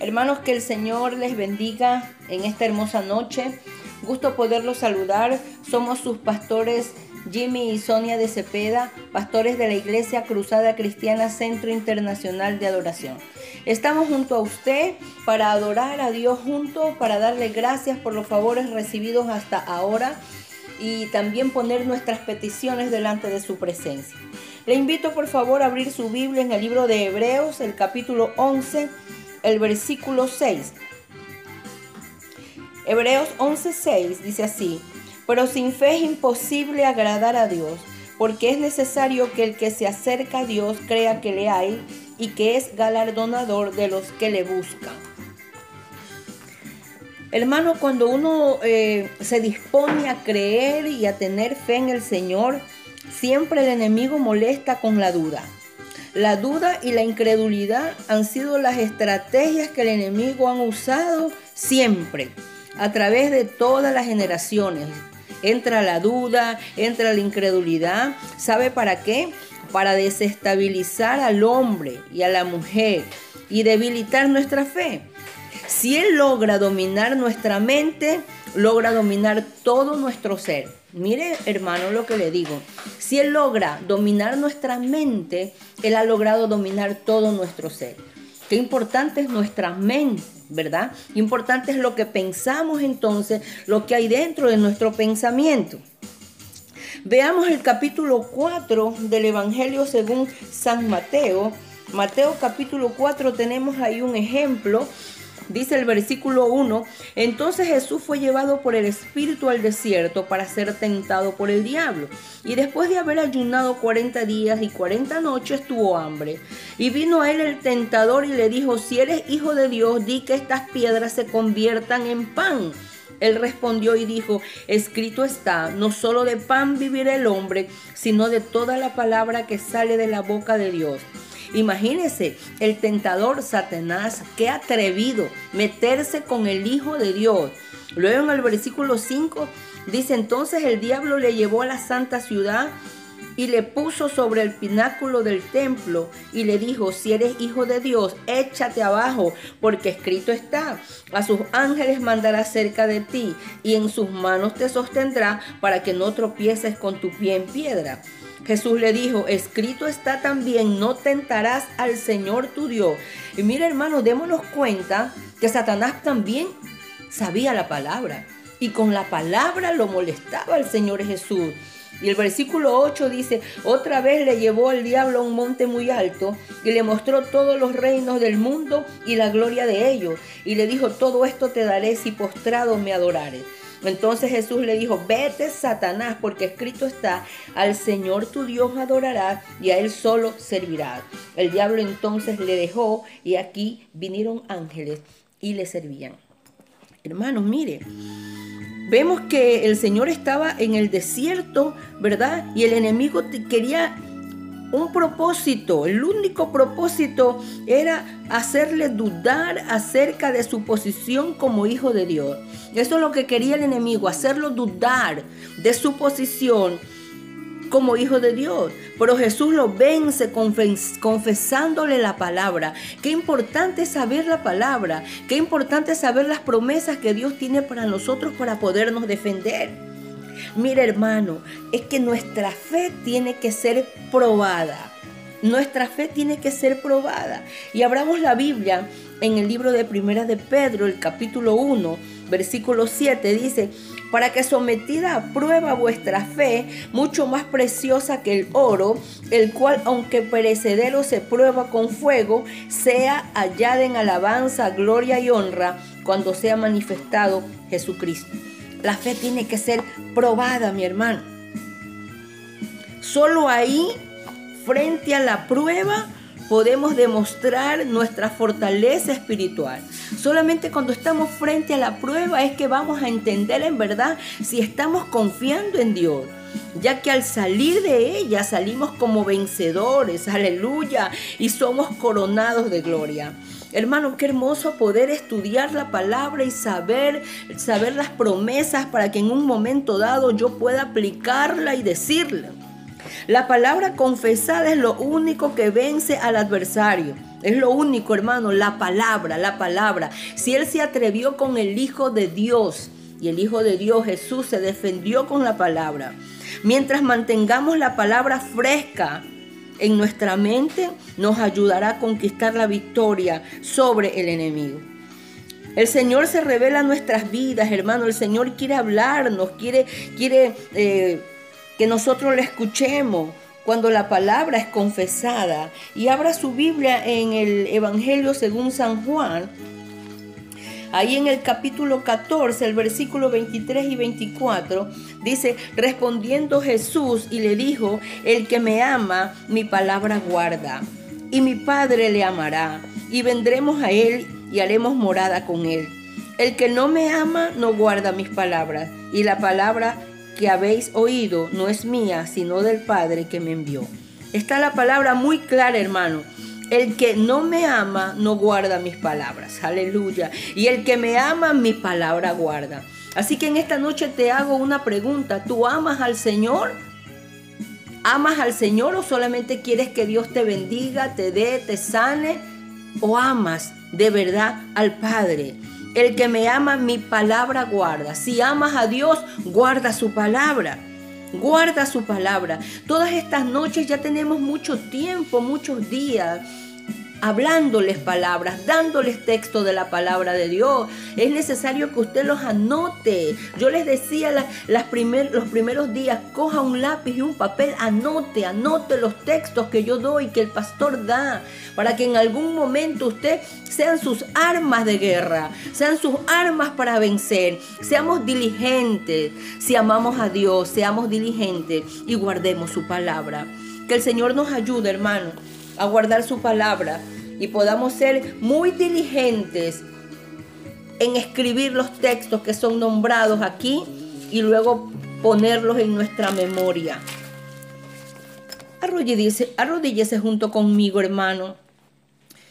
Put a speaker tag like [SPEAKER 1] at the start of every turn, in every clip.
[SPEAKER 1] Hermanos, que el Señor les bendiga en esta hermosa noche. Gusto poderlos saludar. Somos sus pastores Jimmy y Sonia de Cepeda, pastores de la Iglesia Cruzada Cristiana Centro Internacional de Adoración. Estamos junto a usted para adorar a Dios juntos, para darle gracias por los favores recibidos hasta ahora y también poner nuestras peticiones delante de su presencia. Le invito por favor a abrir su Biblia en el libro de Hebreos, el capítulo 11 el versículo 6. Hebreos 11:6 dice así, pero sin fe es imposible agradar a Dios, porque es necesario que el que se acerca a Dios crea que le hay y que es galardonador de los que le buscan. Hermano, cuando uno eh, se dispone a creer y a tener fe en el Señor, siempre el enemigo molesta con la duda. La duda y la incredulidad han sido las estrategias que el enemigo han usado siempre, a través de todas las generaciones. Entra la duda, entra la incredulidad. ¿Sabe para qué? Para desestabilizar al hombre y a la mujer y debilitar nuestra fe. Si Él logra dominar nuestra mente, logra dominar todo nuestro ser. Mire, hermano, lo que le digo. Si Él logra dominar nuestra mente, Él ha logrado dominar todo nuestro ser. Qué importante es nuestra mente, ¿verdad? Importante es lo que pensamos entonces, lo que hay dentro de nuestro pensamiento. Veamos el capítulo 4 del Evangelio según San Mateo. Mateo capítulo 4 tenemos ahí un ejemplo Dice el versículo 1, entonces Jesús fue llevado por el Espíritu al desierto para ser tentado por el diablo. Y después de haber ayunado 40 días y 40 noches tuvo hambre. Y vino a él el tentador y le dijo, si eres hijo de Dios, di que estas piedras se conviertan en pan. Él respondió y dijo, escrito está, no solo de pan vivirá el hombre, sino de toda la palabra que sale de la boca de Dios. Imagínese el tentador Satanás, qué atrevido meterse con el Hijo de Dios. Luego en el versículo 5 dice entonces el diablo le llevó a la santa ciudad y le puso sobre el pináculo del templo y le dijo, si eres hijo de Dios, échate abajo, porque escrito está, a sus ángeles mandará cerca de ti y en sus manos te sostendrá para que no tropieces con tu pie en piedra. Jesús le dijo, escrito está también, no tentarás al Señor tu Dios. Y mira hermano, démonos cuenta que Satanás también sabía la palabra y con la palabra lo molestaba al Señor Jesús. Y el versículo 8 dice, otra vez le llevó el diablo a un monte muy alto y le mostró todos los reinos del mundo y la gloria de ellos. Y le dijo, todo esto te daré si postrado me adorares. Entonces Jesús le dijo, vete Satanás, porque escrito está, al Señor tu Dios adorarás y a Él solo servirás. El diablo entonces le dejó y aquí vinieron ángeles y le servían. Hermanos, mire, vemos que el Señor estaba en el desierto, ¿verdad? Y el enemigo quería un propósito, el único propósito era hacerle dudar acerca de su posición como hijo de Dios. Eso es lo que quería el enemigo, hacerlo dudar de su posición como hijo de Dios. Pero Jesús lo vence confesándole la palabra. Qué importante es saber la palabra. Qué importante es saber las promesas que Dios tiene para nosotros para podernos defender. Mira hermano, es que nuestra fe tiene que ser probada. Nuestra fe tiene que ser probada. Y abramos la Biblia en el libro de Primera de Pedro, el capítulo 1, versículo 7, dice, para que sometida a prueba vuestra fe, mucho más preciosa que el oro, el cual aunque perecedero se prueba con fuego, sea hallada en alabanza, gloria y honra cuando sea manifestado Jesucristo. La fe tiene que ser probada, mi hermano. Solo ahí, frente a la prueba, podemos demostrar nuestra fortaleza espiritual. Solamente cuando estamos frente a la prueba es que vamos a entender en verdad si estamos confiando en Dios. Ya que al salir de ella salimos como vencedores, aleluya, y somos coronados de gloria. Hermano, qué hermoso poder estudiar la palabra y saber, saber las promesas para que en un momento dado yo pueda aplicarla y decirla. La palabra confesada es lo único que vence al adversario. Es lo único, hermano, la palabra, la palabra. Si Él se atrevió con el Hijo de Dios y el Hijo de Dios Jesús se defendió con la palabra. Mientras mantengamos la palabra fresca en nuestra mente, nos ayudará a conquistar la victoria sobre el enemigo. El Señor se revela en nuestras vidas, hermano. El Señor quiere hablarnos, quiere, quiere eh, que nosotros le escuchemos cuando la palabra es confesada. Y abra su Biblia en el Evangelio según San Juan. Ahí en el capítulo 14, el versículo 23 y 24, dice, respondiendo Jesús y le dijo, el que me ama, mi palabra guarda, y mi Padre le amará, y vendremos a él y haremos morada con él. El que no me ama no guarda mis palabras, y la palabra que habéis oído no es mía, sino del Padre que me envió. Está la palabra muy clara, hermano. El que no me ama no guarda mis palabras. Aleluya. Y el que me ama, mi palabra guarda. Así que en esta noche te hago una pregunta. ¿Tú amas al Señor? ¿Amas al Señor o solamente quieres que Dios te bendiga, te dé, te sane? ¿O amas de verdad al Padre. El que me ama, mi palabra guarda. Si amas a Dios, guarda su palabra. Guarda su palabra. Todas estas noches ya tenemos mucho tiempo, muchos días hablándoles palabras, dándoles texto de la palabra de Dios. Es necesario que usted los anote. Yo les decía las, los primeros días, coja un lápiz y un papel, anote, anote los textos que yo doy, que el pastor da, para que en algún momento usted sean sus armas de guerra, sean sus armas para vencer. Seamos diligentes, si amamos a Dios, seamos diligentes y guardemos su palabra. Que el Señor nos ayude, hermano a guardar su palabra y podamos ser muy diligentes en escribir los textos que son nombrados aquí y luego ponerlos en nuestra memoria. Arrodíllese, arrodíllese junto conmigo, hermano,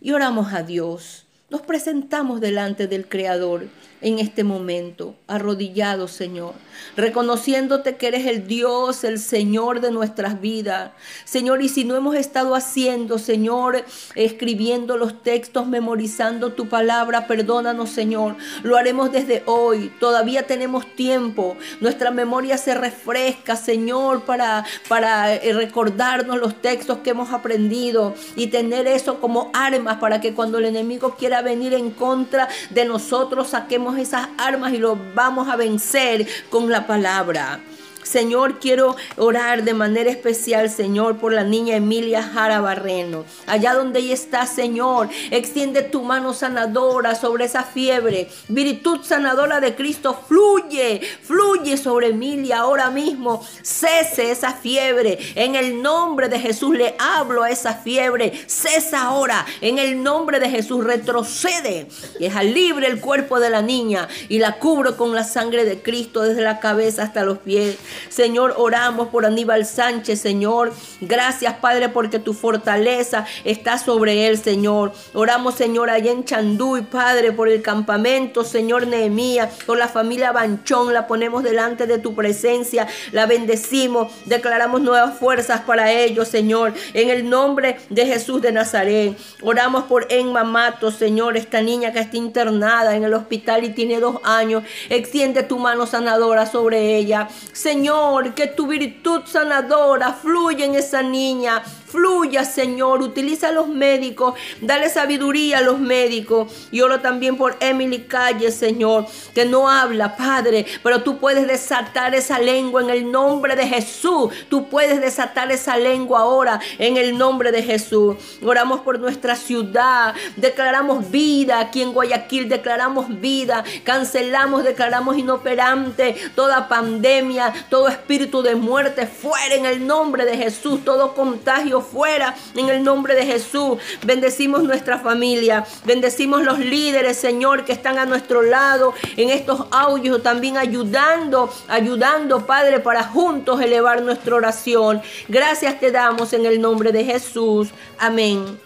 [SPEAKER 1] y oramos a Dios. Nos presentamos delante del Creador en este momento, arrodillados, Señor, reconociéndote que eres el Dios, el Señor de nuestras vidas. Señor, y si no hemos estado haciendo, Señor, escribiendo los textos, memorizando tu palabra, perdónanos, Señor. Lo haremos desde hoy. Todavía tenemos tiempo. Nuestra memoria se refresca, Señor, para, para eh, recordarnos los textos que hemos aprendido y tener eso como armas para que cuando el enemigo quiera venir en contra de nosotros, saquemos esas armas y lo vamos a vencer con la palabra. Señor, quiero orar de manera especial, Señor, por la niña Emilia Jara Barreno. Allá donde ella está, Señor, extiende tu mano sanadora sobre esa fiebre. Virtud sanadora de Cristo fluye, fluye sobre Emilia ahora mismo. Cese esa fiebre. En el nombre de Jesús le hablo a esa fiebre. Cesa ahora. En el nombre de Jesús retrocede. Deja libre el cuerpo de la niña y la cubro con la sangre de Cristo desde la cabeza hasta los pies. Señor, oramos por Aníbal Sánchez, Señor. Gracias, Padre, porque tu fortaleza está sobre él, Señor. Oramos, Señor, allá en Chanduy, Padre, por el campamento, Señor Nehemías, por la familia Banchón, la ponemos delante de tu presencia, la bendecimos, declaramos nuevas fuerzas para ellos, Señor, en el nombre de Jesús de Nazaret. Oramos por Enma Mato, Señor, esta niña que está internada en el hospital y tiene dos años. Extiende tu mano sanadora sobre ella. Señor, Señor, que tu virtud sanadora fluya en esa niña, Fluya, Señor. Utiliza a los médicos. Dale sabiduría a los médicos. Y oro también por Emily Calle, Señor, que no habla, Padre, pero tú puedes desatar esa lengua en el nombre de Jesús. Tú puedes desatar esa lengua ahora en el nombre de Jesús. Oramos por nuestra ciudad. Declaramos vida aquí en Guayaquil. Declaramos vida. Cancelamos, declaramos inoperante toda pandemia, todo espíritu de muerte fuera en el nombre de Jesús. Todo contagio fuera en el nombre de Jesús. Bendecimos nuestra familia, bendecimos los líderes, Señor, que están a nuestro lado en estos audios, también ayudando, ayudando, Padre, para juntos elevar nuestra oración. Gracias te damos en el nombre de Jesús. Amén.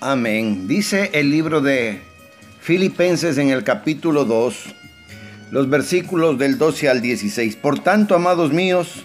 [SPEAKER 2] Amén. Dice el libro de Filipenses en el capítulo 2, los versículos del 12 al 16. Por tanto, amados míos,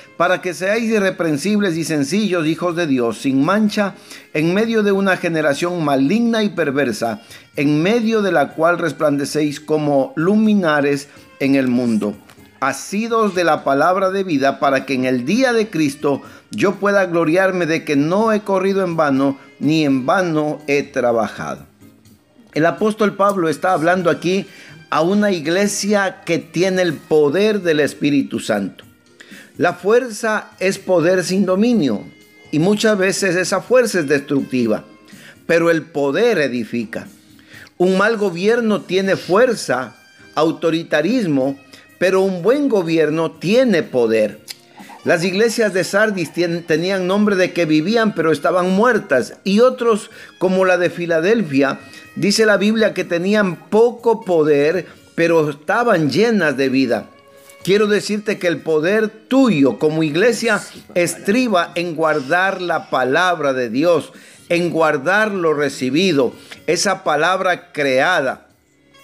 [SPEAKER 2] para que seáis irreprensibles y sencillos hijos de Dios, sin mancha, en medio de una generación maligna y perversa, en medio de la cual resplandecéis como luminares en el mundo. Asidos de la palabra de vida, para que en el día de Cristo yo pueda gloriarme de que no he corrido en vano, ni en vano he trabajado. El apóstol Pablo está hablando aquí a una iglesia que tiene el poder del Espíritu Santo. La fuerza es poder sin dominio y muchas veces esa fuerza es destructiva, pero el poder edifica. Un mal gobierno tiene fuerza, autoritarismo, pero un buen gobierno tiene poder. Las iglesias de Sardis tenían nombre de que vivían pero estaban muertas y otros como la de Filadelfia Dice la Biblia que tenían poco poder, pero estaban llenas de vida. Quiero decirte que el poder tuyo como iglesia estriba en guardar la palabra de Dios, en guardar lo recibido, esa palabra creada,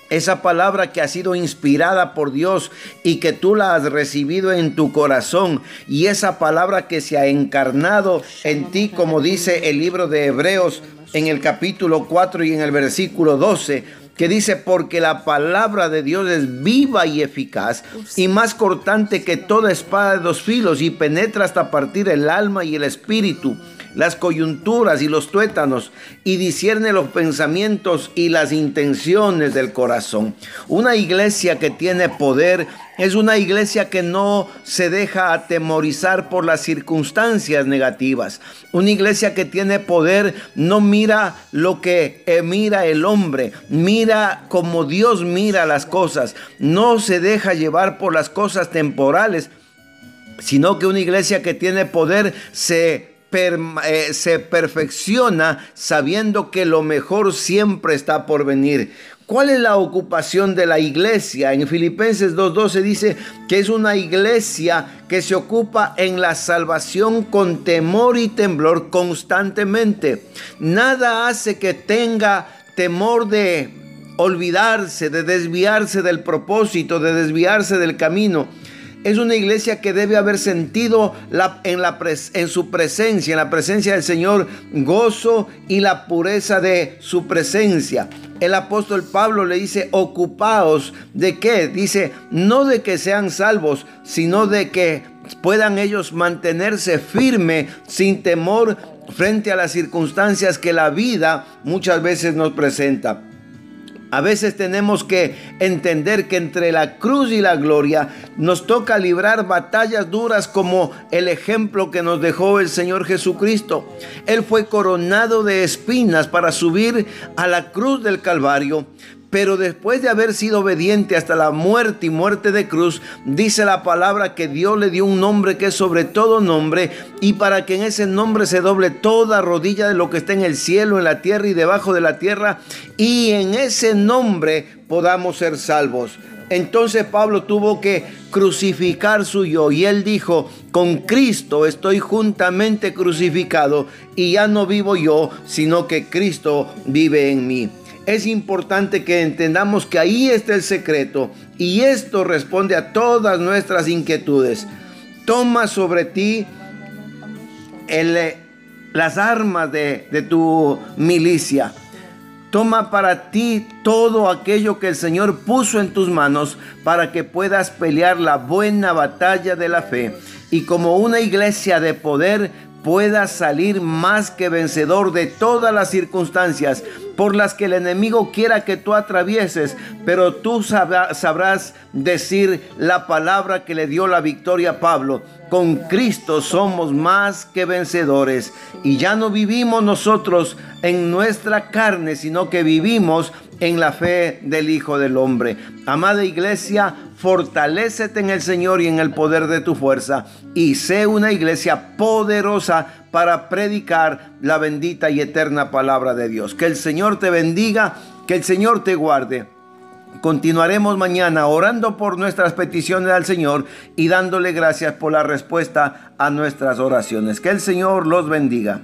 [SPEAKER 2] esa palabra que ha sido inspirada por Dios y que tú la has recibido en tu corazón y esa palabra que se ha encarnado en ti, como dice el libro de Hebreos en el capítulo 4 y en el versículo 12, que dice, porque la palabra de Dios es viva y eficaz y más cortante que toda espada de dos filos y penetra hasta partir el alma y el espíritu las coyunturas y los tuétanos y discierne los pensamientos y las intenciones del corazón. Una iglesia que tiene poder es una iglesia que no se deja atemorizar por las circunstancias negativas. Una iglesia que tiene poder no mira lo que eh, mira el hombre, mira como Dios mira las cosas. No se deja llevar por las cosas temporales, sino que una iglesia que tiene poder se eh, se perfecciona sabiendo que lo mejor siempre está por venir. ¿Cuál es la ocupación de la iglesia? En Filipenses 2.12 dice que es una iglesia que se ocupa en la salvación con temor y temblor constantemente. Nada hace que tenga temor de olvidarse, de desviarse del propósito, de desviarse del camino es una iglesia que debe haber sentido en su presencia, en la presencia del Señor, gozo y la pureza de su presencia. El apóstol Pablo le dice, ocupaos de qué? Dice, no de que sean salvos, sino de que puedan ellos mantenerse firme sin temor frente a las circunstancias que la vida muchas veces nos presenta. A veces tenemos que entender que entre la cruz y la gloria nos toca librar batallas duras como el ejemplo que nos dejó el Señor Jesucristo. Él fue coronado de espinas para subir a la cruz del Calvario, pero después de haber sido obediente hasta la muerte y muerte de cruz, dice la palabra que Dios le dio un nombre que es sobre todo nombre, y para que en ese nombre se doble toda rodilla de lo que está en el cielo, en la tierra y debajo de la tierra, y en ese nombre podamos ser salvos. Entonces Pablo tuvo que crucificar su yo y él dijo, con Cristo estoy juntamente crucificado y ya no vivo yo, sino que Cristo vive en mí es importante que entendamos que ahí está el secreto y esto responde a todas nuestras inquietudes. Toma sobre ti eh, las armas de, de tu milicia. Toma para ti todo aquello que el Señor puso en tus manos para que puedas pelear la buena batalla de la fe. Y como una iglesia de poder puedas salir más que vencedor de todas las circunstancias por las que el enemigo quiera que tú atravieses, pero tú sabrás decir la palabra que le dio la victoria a Pablo. Con Cristo somos más que vencedores y ya no vivimos nosotros en nuestra carne, sino que vivimos en la fe del Hijo del Hombre. Amada iglesia, fortalécete en el Señor y en el poder de tu fuerza y sé una iglesia poderosa para predicar la bendita y eterna palabra de Dios. Que el Señor te bendiga, que el Señor te guarde. Continuaremos mañana orando por nuestras peticiones al Señor y dándole gracias por la respuesta a nuestras oraciones. Que el Señor los bendiga.